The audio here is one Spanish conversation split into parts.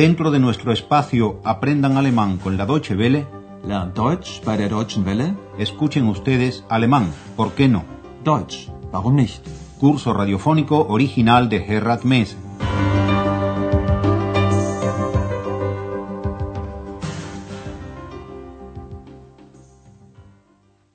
Dentro de nuestro espacio Aprendan Alemán con la Deutsche Welle, Lernt Deutsch bei der Deutschen Welle? escuchen ustedes alemán, ¿por qué no? Deutsch, warum nicht? Curso radiofónico original de Gerhard Mess.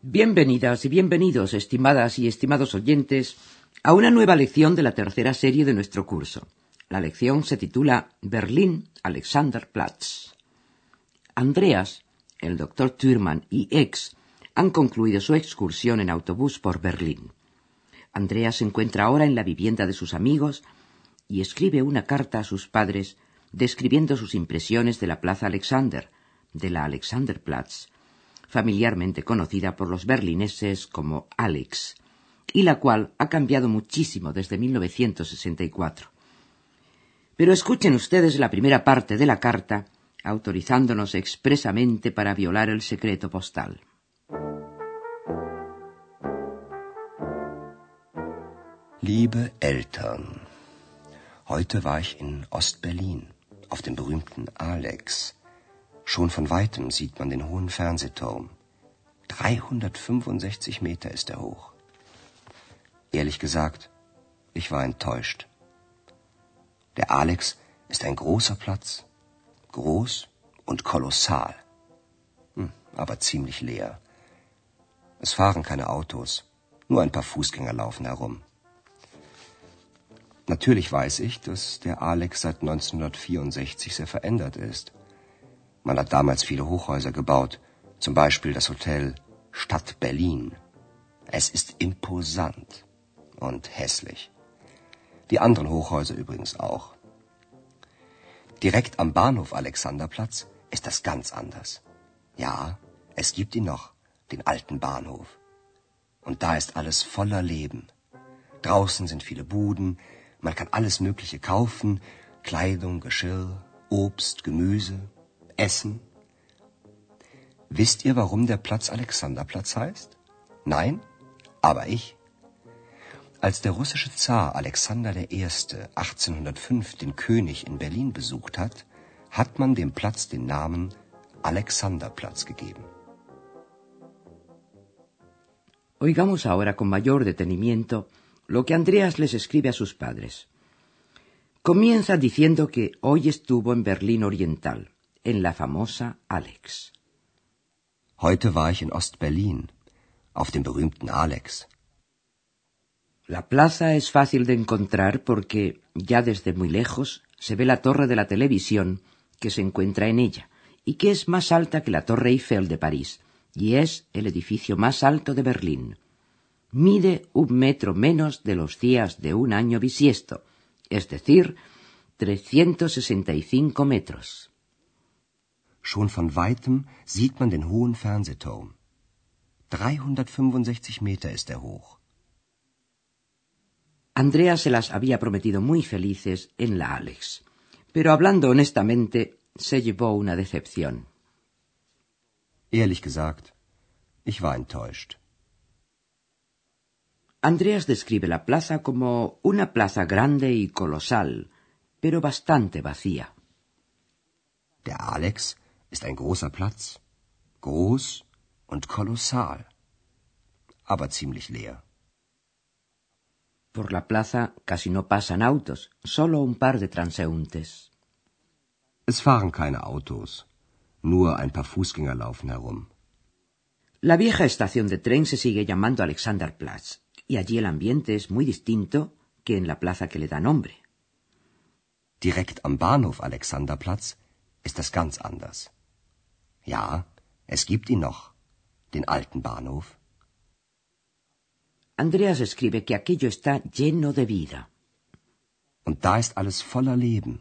Bienvenidas y bienvenidos, estimadas y estimados oyentes, a una nueva lección de la tercera serie de nuestro curso. La lección se titula Berlín Alexanderplatz. Andreas, el doctor Thürmann y Ex han concluido su excursión en autobús por Berlín. Andreas se encuentra ahora en la vivienda de sus amigos y escribe una carta a sus padres describiendo sus impresiones de la Plaza Alexander, de la Alexanderplatz, familiarmente conocida por los berlineses como Alex, y la cual ha cambiado muchísimo desde 1964. Pero escuchen ustedes la primera parte de la carta, autorizándonos expresamente para violar el secreto postal. Liebe Eltern, heute war ich in Ostberlin, auf dem berühmten Alex. Schon von weitem sieht man den hohen Fernsehturm. 365 Meter ist er hoch. Ehrlich gesagt, ich war enttäuscht. Der Alex ist ein großer Platz. Groß und kolossal. Hm, aber ziemlich leer. Es fahren keine Autos. Nur ein paar Fußgänger laufen herum. Natürlich weiß ich, dass der Alex seit 1964 sehr verändert ist. Man hat damals viele Hochhäuser gebaut, zum Beispiel das Hotel Stadt Berlin. Es ist imposant und hässlich. Die anderen Hochhäuser übrigens auch. Direkt am Bahnhof Alexanderplatz ist das ganz anders. Ja, es gibt ihn noch, den alten Bahnhof. Und da ist alles voller Leben. Draußen sind viele Buden, man kann alles Mögliche kaufen, Kleidung, Geschirr, Obst, Gemüse, Essen. Wisst ihr, warum der Platz Alexanderplatz heißt? Nein? Aber ich. Als der russische Zar Alexander I. 1805 den König in Berlin besucht hat, hat man dem Platz den Namen Alexanderplatz gegeben. Oigamos ahora con mayor detenimiento lo que Andreas les escribe a sus padres. Comienza diciendo que hoy estuvo en Berlín Oriental, en la famosa Alex. Heute war ich in Ostberlin, auf dem berühmten Alex. La plaza es fácil de encontrar porque, ya desde muy lejos, se ve la torre de la televisión que se encuentra en ella, y que es más alta que la Torre Eiffel de París, y es el edificio más alto de Berlín. Mide un metro menos de los días de un año bisiesto, es decir, 365 metros. Schon von weitem sieht man den hohen Fernsehturm. 365 Meter ist er hoch. Andrea se las había prometido muy felices en la Alex, pero hablando honestamente, se llevó una decepción. Ehrlich gesagt, ich war enttäuscht. Andreas describe la plaza como una plaza grande y colosal, pero bastante vacía. Der Alex ist ein großer Platz. Groß und kolossal. Aber ziemlich leer. Por la plaza casi no pasan autos, solo un par de transeúntes. Es fahren keine Autos. Nur ein paar Fußgänger laufen herum. La vieja estación de tren se sigue llamando Alexanderplatz, y allí el ambiente es muy distinto que en la plaza que le da nombre. Direkt am Bahnhof Alexanderplatz ist das ganz anders. Ja, es gibt ihn noch, den alten Bahnhof. Andreas escribe que aquello está lleno de vida. Und da ist alles voller Leben.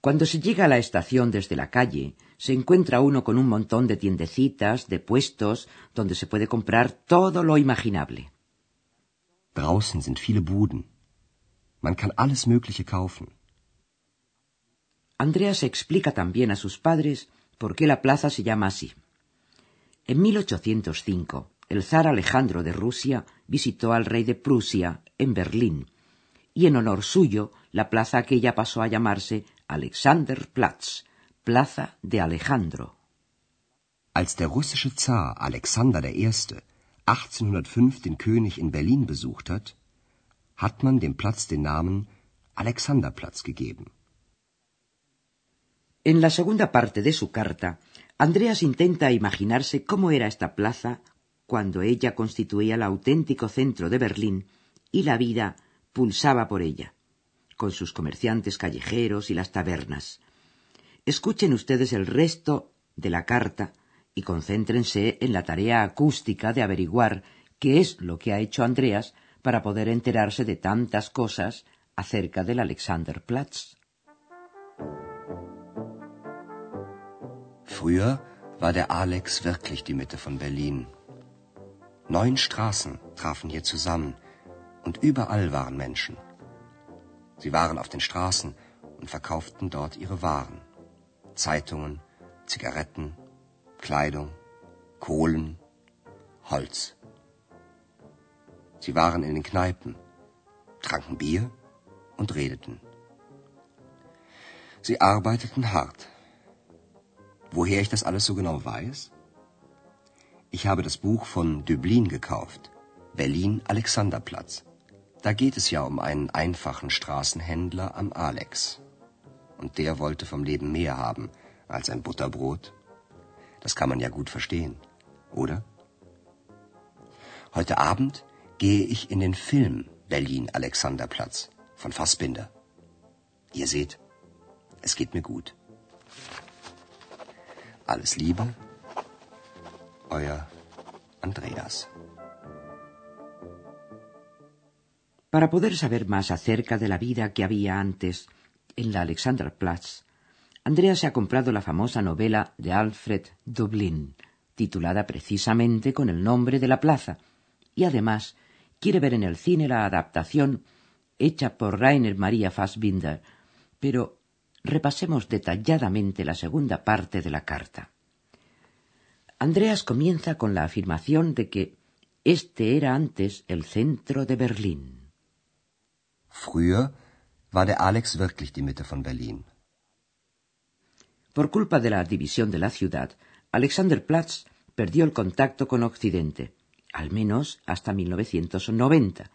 Cuando se llega a la estación desde la calle, se encuentra uno con un montón de tiendecitas, de puestos, donde se puede comprar todo lo imaginable. Draußen sind viele Buden. Man kann alles Mögliche kaufen. Andreas explica también a sus padres por qué la plaza se llama así. En 1805, el zar Alejandro de Rusia visitó al rey de Prusia en Berlín, y en honor suyo la plaza aquella pasó a llamarse Alexanderplatz, Plaza de Alejandro. Als der russische Zar Alexander I. 1805 den König in Berlin besucht hat, hat man dem Platz den Namen Alexanderplatz gegeben. En la segunda parte de su carta, Andreas intenta imaginarse cómo era esta plaza cuando ella constituía el auténtico centro de Berlín y la vida pulsaba por ella, con sus comerciantes callejeros y las tabernas. Escuchen ustedes el resto de la carta y concéntrense en la tarea acústica de averiguar qué es lo que ha hecho Andreas para poder enterarse de tantas cosas acerca del Alexanderplatz. Früher war der Alex wirklich die Mitte von Berlin. Neun Straßen trafen hier zusammen und überall waren Menschen. Sie waren auf den Straßen und verkauften dort ihre Waren. Zeitungen, Zigaretten, Kleidung, Kohlen, Holz. Sie waren in den Kneipen, tranken Bier und redeten. Sie arbeiteten hart. Woher ich das alles so genau weiß? Ich habe das Buch von Döblin gekauft, Berlin Alexanderplatz. Da geht es ja um einen einfachen Straßenhändler am Alex. Und der wollte vom Leben mehr haben als ein Butterbrot. Das kann man ja gut verstehen, oder? Heute Abend gehe ich in den Film Berlin Alexanderplatz von Fassbinder. Ihr seht, es geht mir gut. Alles Liebe, Andreas. Para poder saber más acerca de la vida que había antes en la Alexanderplatz, Andrea se ha comprado la famosa novela de Alfred Dublin, titulada precisamente con el nombre de la plaza, y además quiere ver en el cine la adaptación hecha por Rainer Maria Fassbinder, pero repasemos detalladamente la segunda parte de la carta. Andreas comienza con la afirmación de que este era antes el centro de Berlín. Früher war der Alex wirklich die Mitte von Berlin. Por culpa de la división de la ciudad, Alexanderplatz perdió el contacto con Occidente, al menos hasta 1990.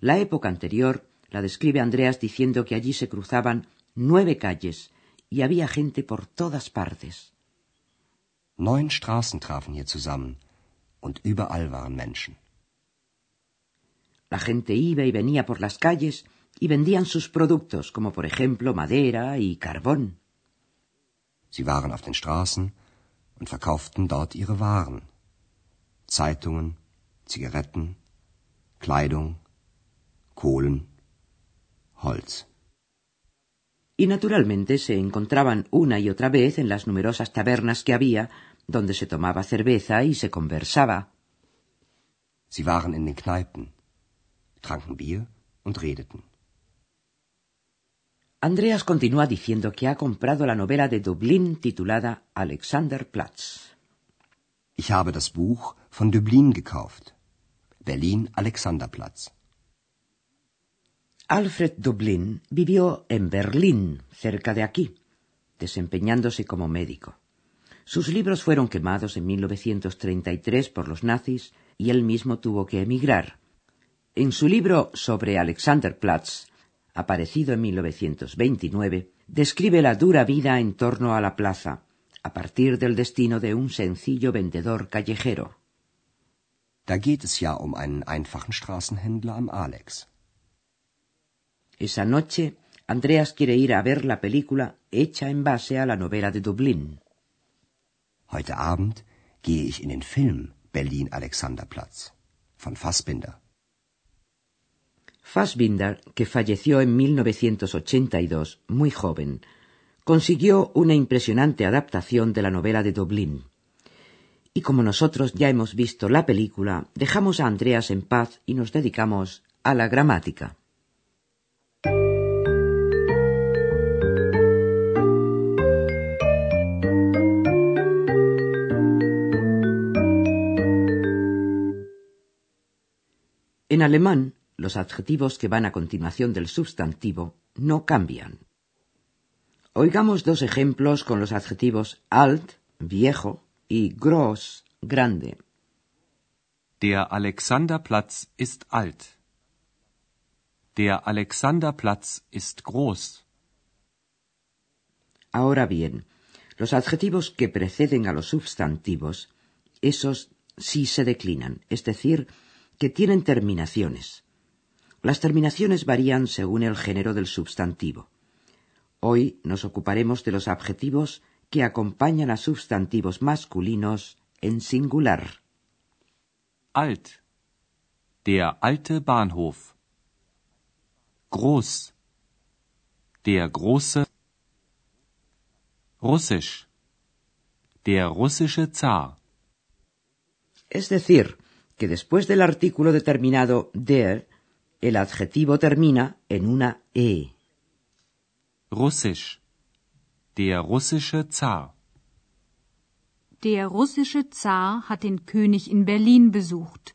La época anterior la describe Andreas diciendo que allí se cruzaban nueve calles y había gente por todas partes. Neun Straßen trafen hier zusammen und überall waren Menschen. La gente iba y venía por las calles y vendían sus productos, como por ejemplo madera y carbón. Sie waren auf den Straßen und verkauften dort ihre Waren. Zeitungen, Zigaretten, Kleidung, Kohlen, Holz. Y naturalmente se encontraban una y otra vez en las numerosas tabernas que había, donde se tomaba cerveza y se conversaba. Sie waren in den Kneipen, tranken Bier und redeten. Andreas continúa diciendo que ha comprado la novela de Dublín titulada Alexanderplatz. Ich habe das Buch von Dublin gekauft. Berlin Alexanderplatz. Alfred Dublin vivió en Berlín, cerca de aquí, desempeñándose como médico. Sus libros fueron quemados en 1933 por los nazis y él mismo tuvo que emigrar. En su libro sobre Alexanderplatz, aparecido en 1929, describe la dura vida en torno a la plaza, a partir del destino de un sencillo vendedor callejero. Da geht es ja um einen einfachen Straßenhändler am Alex. Esa noche, Andreas quiere ir a ver la película hecha en base a la novela de Dublín. Heute Abend gehe ich in den Film Berlin Alexanderplatz von Fassbinder. Fassbinder, que falleció en 1982, muy joven, consiguió una impresionante adaptación de la novela de Dublín. Y como nosotros ya hemos visto la película, dejamos a Andreas en paz y nos dedicamos a la gramática. En alemán, los adjetivos que van a continuación del sustantivo no cambian. Oigamos dos ejemplos con los adjetivos alt, viejo, y groß, grande. Der Alexanderplatz ist alt. Der Alexanderplatz ist groß. Ahora bien, los adjetivos que preceden a los sustantivos, esos sí se declinan, es decir, que tienen terminaciones. Las terminaciones varían según el género del sustantivo. Hoy nos ocuparemos de los adjetivos que acompañan a sustantivos masculinos en singular. Alt. Der alte Bahnhof. Groß. Der große. Russisch. Der russische Zar. Es decir, que después del artículo determinado der, el adjetivo termina en una e. Russisch. Der russische Zar. Der russische Zar hat den König in Berlin besucht.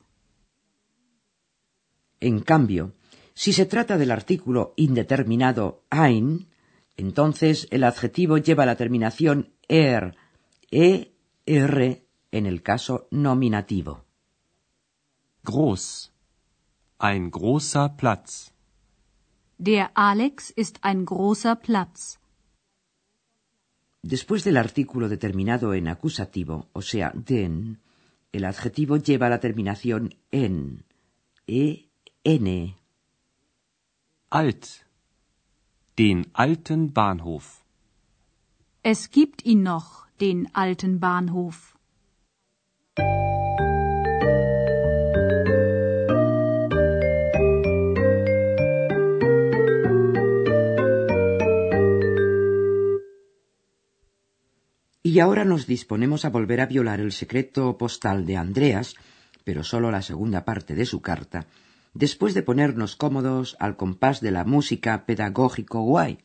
En cambio, si se trata del artículo indeterminado ein, entonces el adjetivo lleva la terminación er, e, r en el caso nominativo. Groß. Ein großer Platz. Der Alex ist ein großer Platz. Después del artículo determinado en acusativo, o sea, den, el adjetivo lleva la terminación en, e, n. Alt. Den alten Bahnhof. Es gibt ihn noch, den alten Bahnhof. Y ahora nos disponemos a volver a violar el secreto postal de Andreas, pero solo la segunda parte de su carta, después de ponernos cómodos al compás de la música pedagógico guay.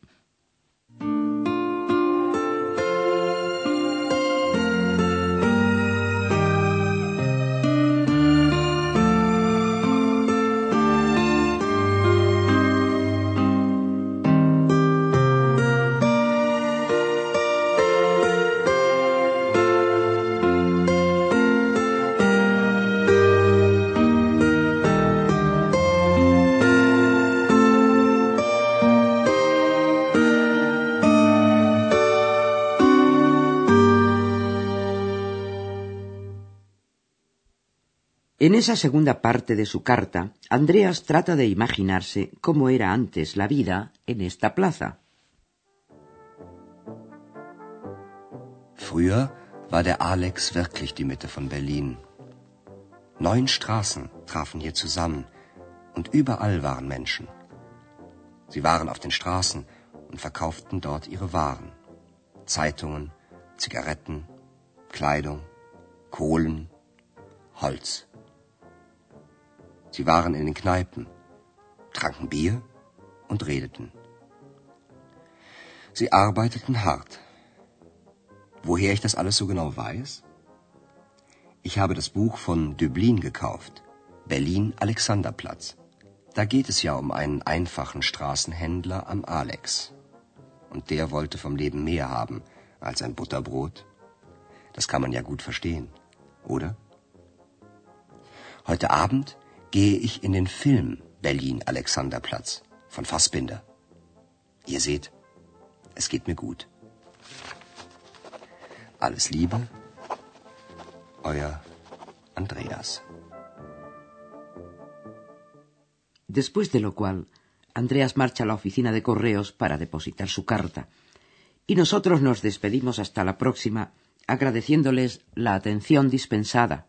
En esa segunda parte de su carta, Andreas trata de imaginarse cómo era antes la vida en esta plaza. Früher war der Alex wirklich die Mitte von Berlin. Neun Straßen trafen hier zusammen und überall waren Menschen. Sie waren auf den Straßen und verkauften dort ihre Waren. Zeitungen, Zigaretten, Kleidung, Kohlen, Holz. Sie waren in den Kneipen, tranken Bier und redeten. Sie arbeiteten hart. Woher ich das alles so genau weiß? Ich habe das Buch von Döblin gekauft, Berlin Alexanderplatz. Da geht es ja um einen einfachen Straßenhändler am Alex. Und der wollte vom Leben mehr haben als ein Butterbrot. Das kann man ja gut verstehen, oder? Heute Abend gehe ich in den Film Berlin Alexanderplatz von Fassbinder. Ihr seht, es geht mir gut. Alles Liebe, euer Andreas. Después de lo cual, Andreas marcha a la oficina de correos para depositar su carta, y nosotros nos despedimos hasta la próxima, agradeciéndoles la atención dispensada.